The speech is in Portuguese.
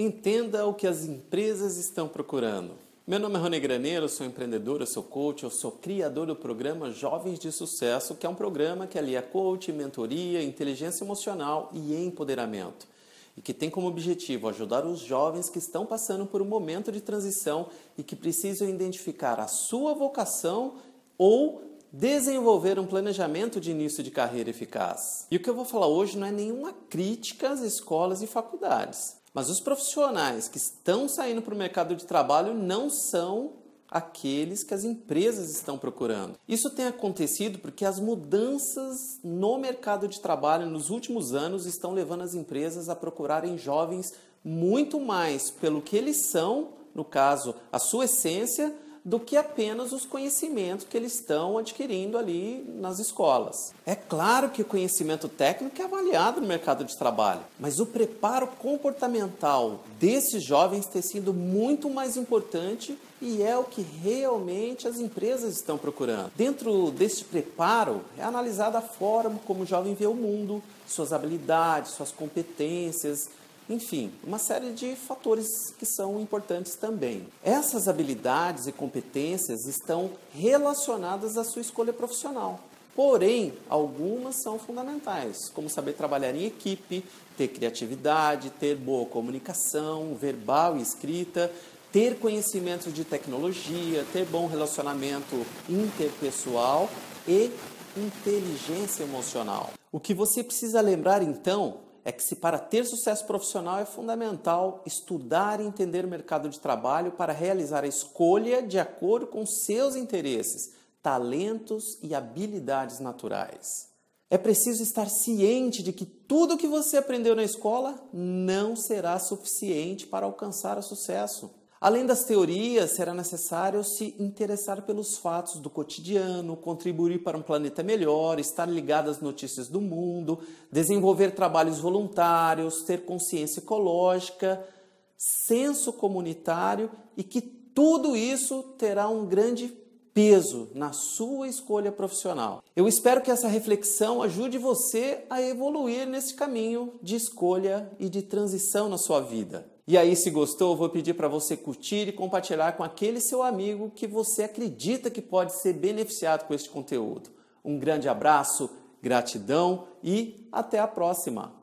Entenda o que as empresas estão procurando. Meu nome é Rony Graneiro, sou empreendedor, eu sou coach, eu sou criador do programa Jovens de Sucesso, que é um programa que alia coach, mentoria, inteligência emocional e empoderamento. E que tem como objetivo ajudar os jovens que estão passando por um momento de transição e que precisam identificar a sua vocação ou desenvolver um planejamento de início de carreira eficaz. E o que eu vou falar hoje não é nenhuma crítica às escolas e faculdades. Mas os profissionais que estão saindo para o mercado de trabalho não são aqueles que as empresas estão procurando. Isso tem acontecido porque as mudanças no mercado de trabalho nos últimos anos estão levando as empresas a procurarem jovens muito mais pelo que eles são, no caso, a sua essência, do que apenas os conhecimentos que eles estão adquirindo ali nas escolas. É claro que o conhecimento técnico é avaliado no mercado de trabalho, mas o preparo comportamental desses jovens tem sido muito mais importante e é o que realmente as empresas estão procurando. Dentro deste preparo é analisada a forma como o jovem vê o mundo, suas habilidades, suas competências, enfim, uma série de fatores que são importantes também. Essas habilidades e competências estão relacionadas à sua escolha profissional. Porém, algumas são fundamentais, como saber trabalhar em equipe, ter criatividade, ter boa comunicação verbal e escrita, ter conhecimento de tecnologia, ter bom relacionamento interpessoal e inteligência emocional. O que você precisa lembrar então é que se para ter sucesso profissional é fundamental estudar e entender o mercado de trabalho para realizar a escolha de acordo com seus interesses, talentos e habilidades naturais. É preciso estar ciente de que tudo o que você aprendeu na escola não será suficiente para alcançar o sucesso. Além das teorias, será necessário se interessar pelos fatos do cotidiano, contribuir para um planeta melhor, estar ligado às notícias do mundo, desenvolver trabalhos voluntários, ter consciência ecológica, senso comunitário e que tudo isso terá um grande peso na sua escolha profissional. Eu espero que essa reflexão ajude você a evoluir nesse caminho de escolha e de transição na sua vida. E aí, se gostou, vou pedir para você curtir e compartilhar com aquele seu amigo que você acredita que pode ser beneficiado com este conteúdo. Um grande abraço, gratidão e até a próxima!